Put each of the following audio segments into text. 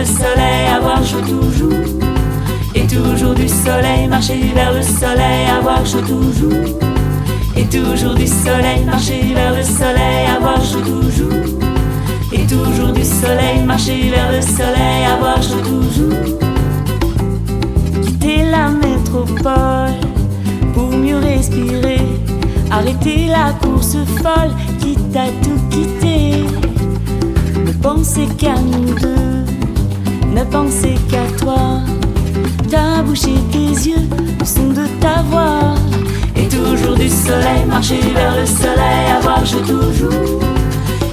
Le soleil, avoir chaud toujours, et toujours du soleil, marcher vers le soleil, avoir chaud toujours. Et toujours du soleil, marcher vers le soleil, avoir chaud toujours. Et toujours du soleil, marcher vers le soleil, avoir chaud toujours. Quitter la métropole pour mieux respirer. Arrêter la course folle, quitte à tout quitter. Ne pensez qu'à nous deux, ne pensez qu'à toi. Ta bouche et tes yeux, le son de ta voix. Et toujours du soleil, marcher vers le soleil, avoir chaud toujours.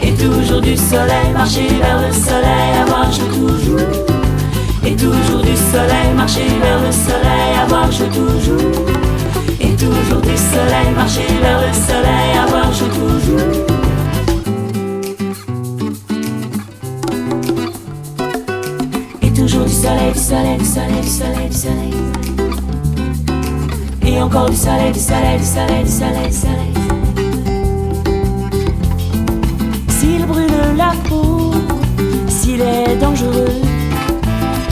Et toujours du soleil, marcher vers le soleil, avoir chaud toujours. Et toujours du soleil, marcher vers le soleil, avoir chaud toujours. Et toujours du soleil, marcher vers le soleil, avoir chaud toujours. Du soleil, du soleil, du soleil, du soleil, du soleil. Et encore du soleil, du soleil, du soleil, du soleil, du soleil. S'il brûle la peau, s'il est dangereux,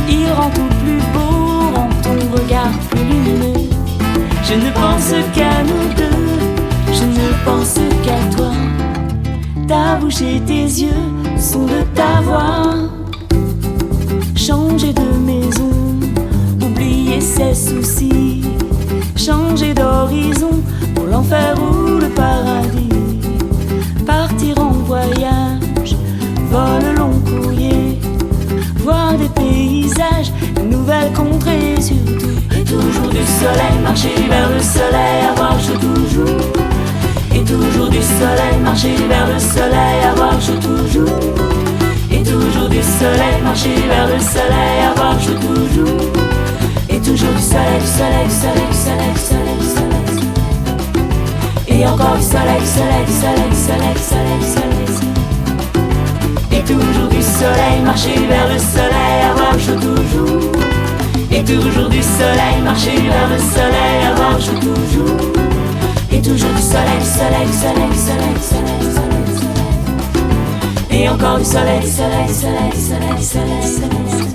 il rend tout plus beau, rend ton regard plus lumineux. Je ne pense qu'à nous deux, je ne pense qu'à toi. Ta bouche et tes yeux sont de ta voix. Changer de maison, oublier ses soucis changer d'horizon pour l'enfer ou le paradis. Partir en voyage, vol long courrier, voir des paysages, de nouvelles contrées surtout. Et toujours du soleil, marcher vers le soleil, avoir chaud toujours. Et toujours du soleil, marcher vers le soleil, avoir chaud toujours. Soleil, marcher vers le soleil, avoir chaud toujours. Et toujours du soleil, du soleil, du soleil, du soleil, du soleil, du soleil. Et encore du soleil, du soleil, du soleil, du soleil, du soleil, du soleil. Et toujours du soleil, marcher vers le soleil, avoir chaud toujours. Et toujours du soleil, marcher vers le soleil, avoir chaud toujours. Et toujours du soleil, du soleil, du soleil, du soleil, du soleil, Et encore du soleil, du soleil, soleil, soleil, soleil, soleil.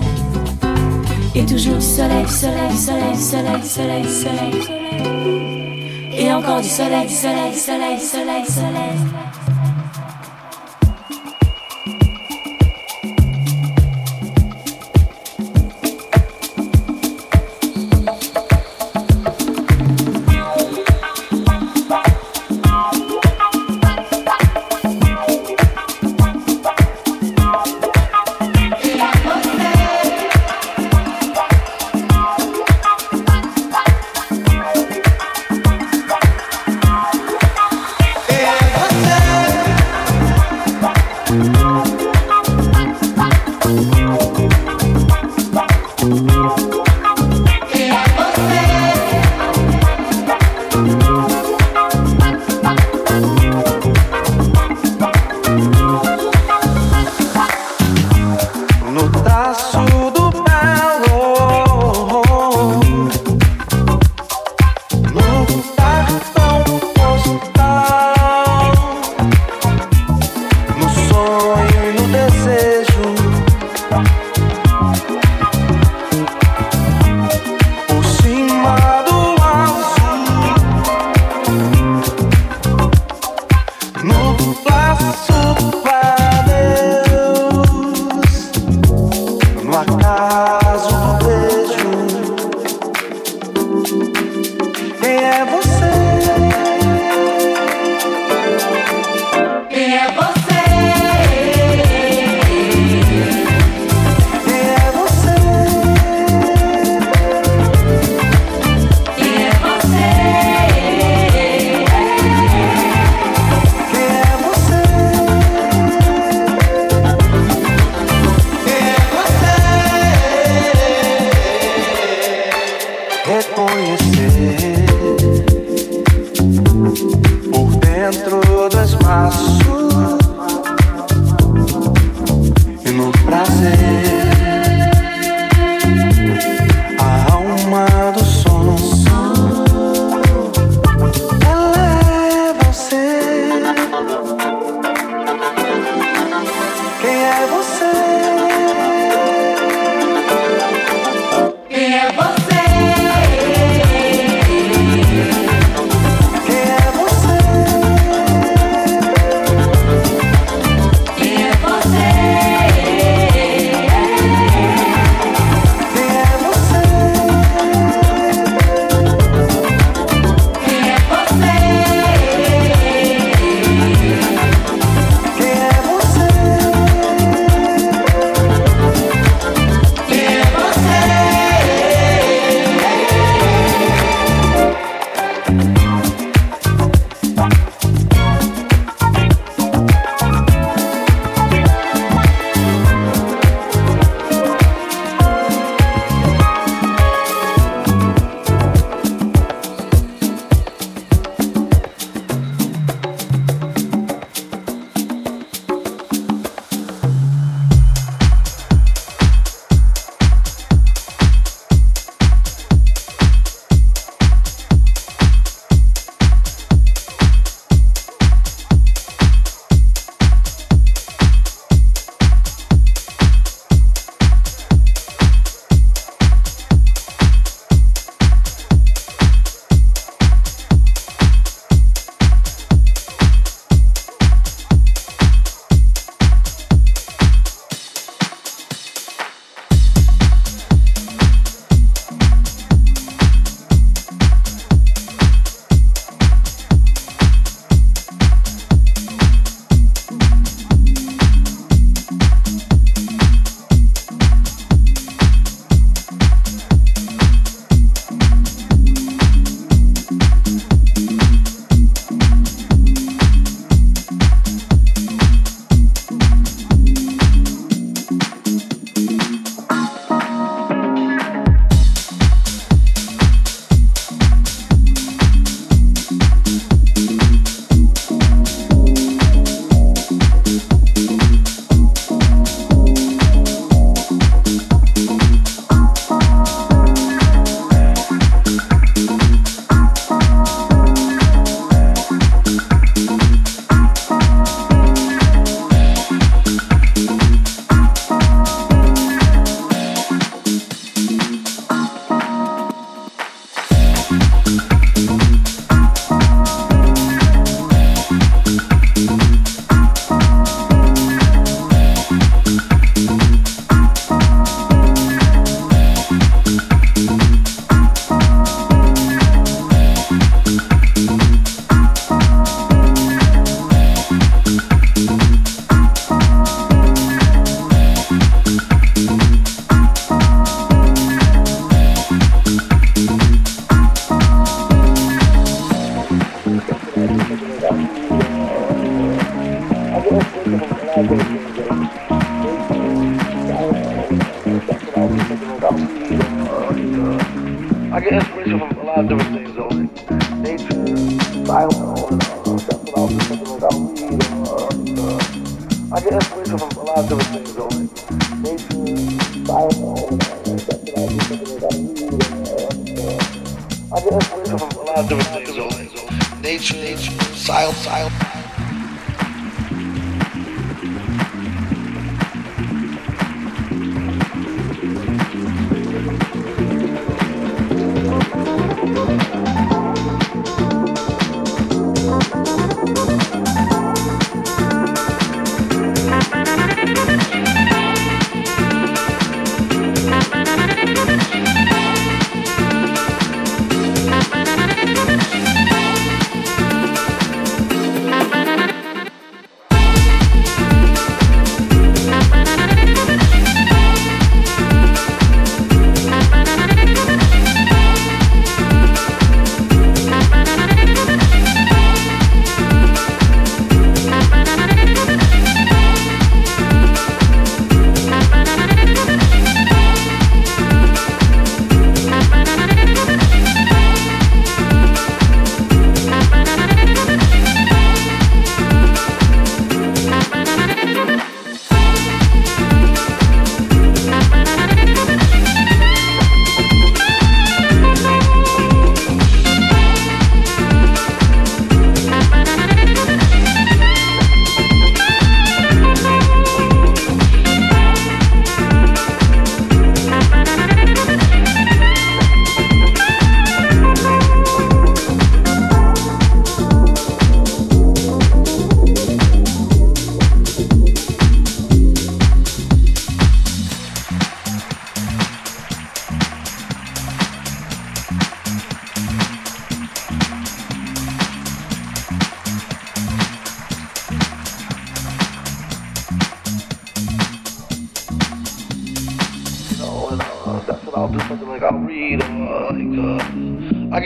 Et toujours du soleil, soleil, soleil, soleil, soleil, soleil. Et encore du soleil, soleil, soleil, soleil, soleil.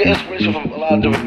Get inspiration from a lot of different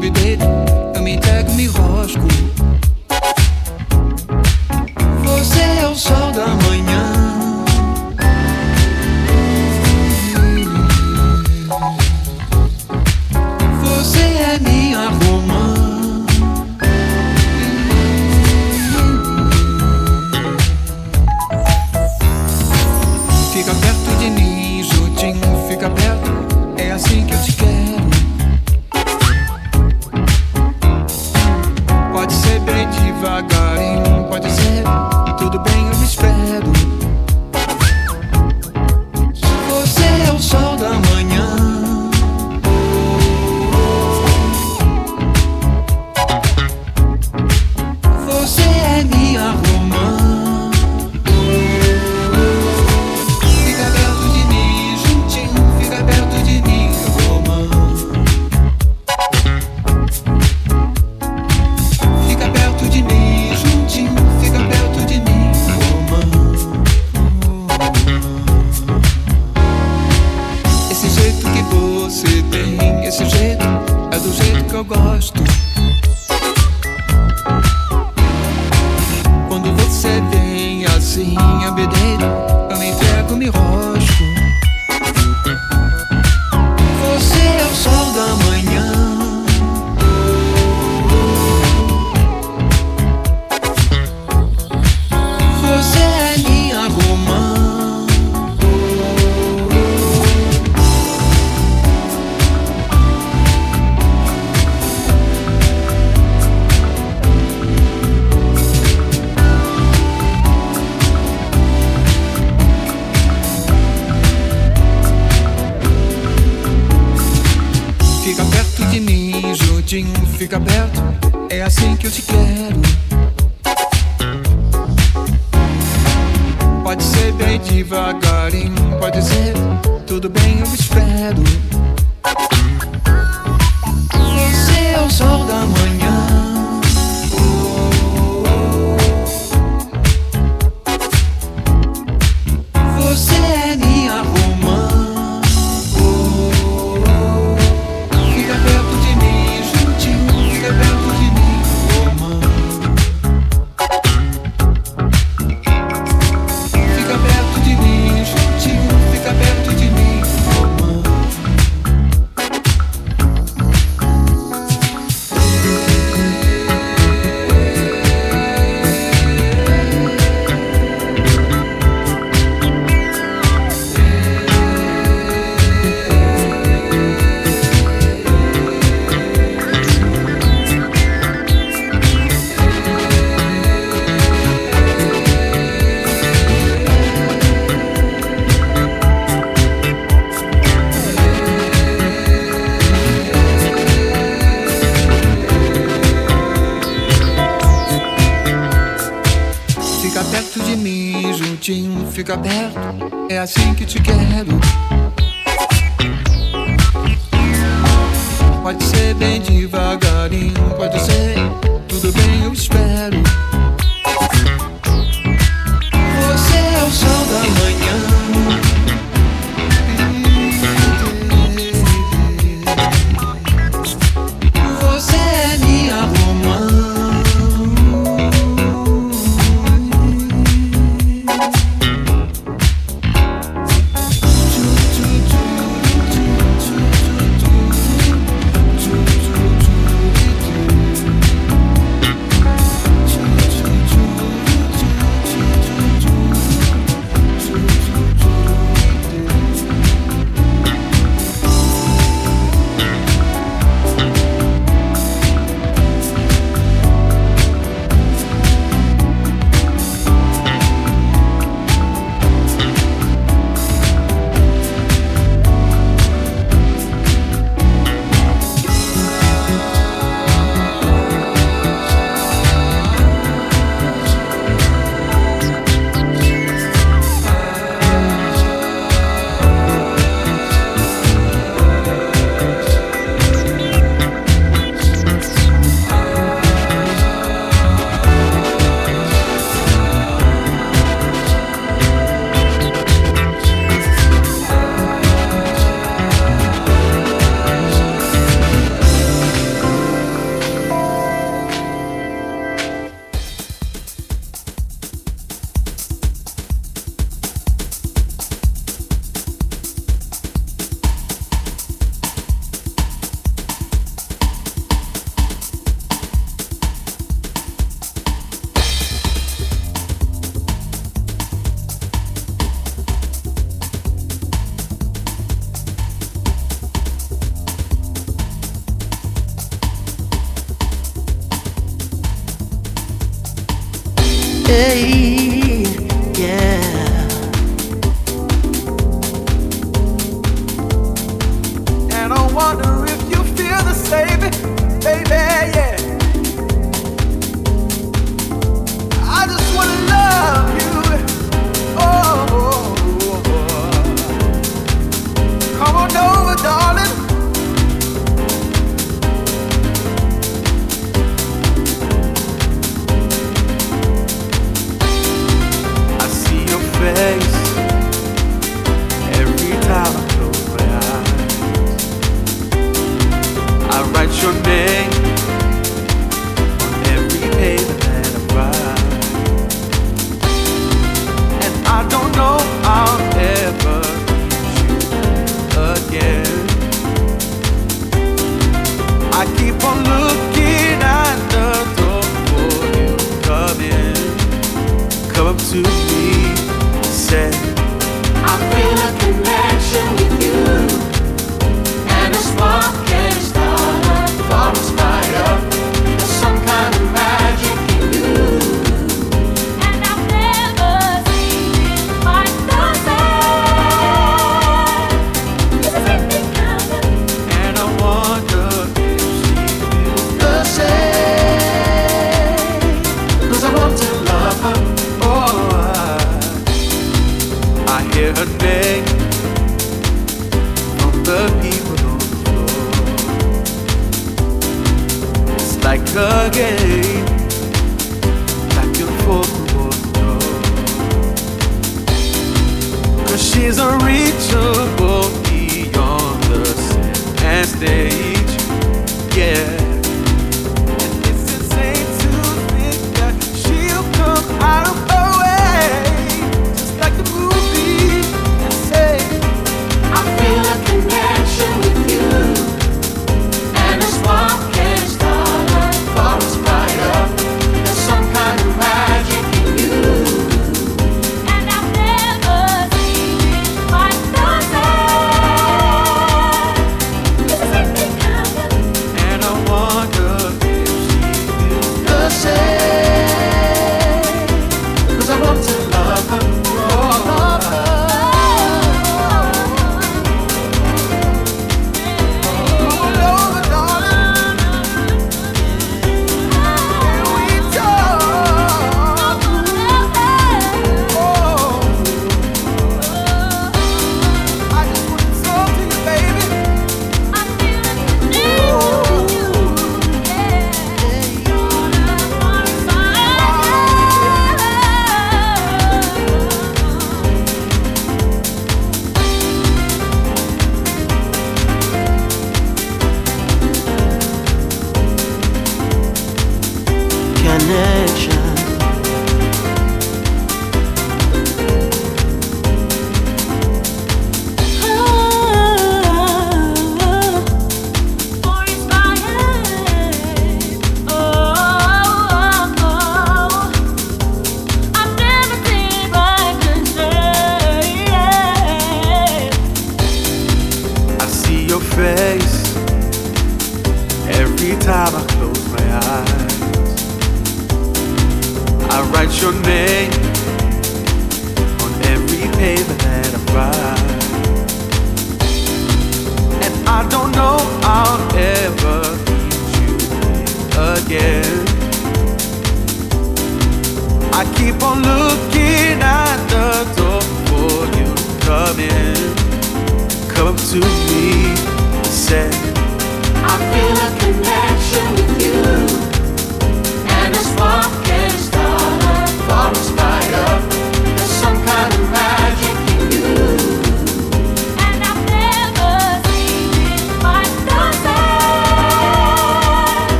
cabinet, eu me entrego, me rosco.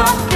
Oh.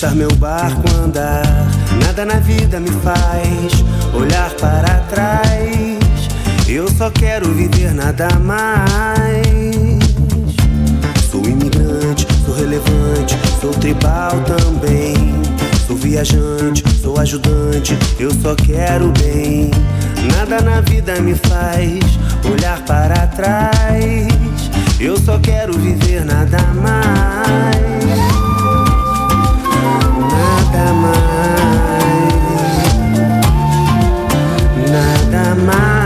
Deixar meu barco andar. Nada na vida me faz olhar para trás. Eu só quero viver nada mais. Sou imigrante, sou relevante, sou tribal também. Sou viajante, sou ajudante, eu só quero bem. Nada na vida me faz olhar para trás. Eu só quero viver nada mais. Nada mais. Nada mais.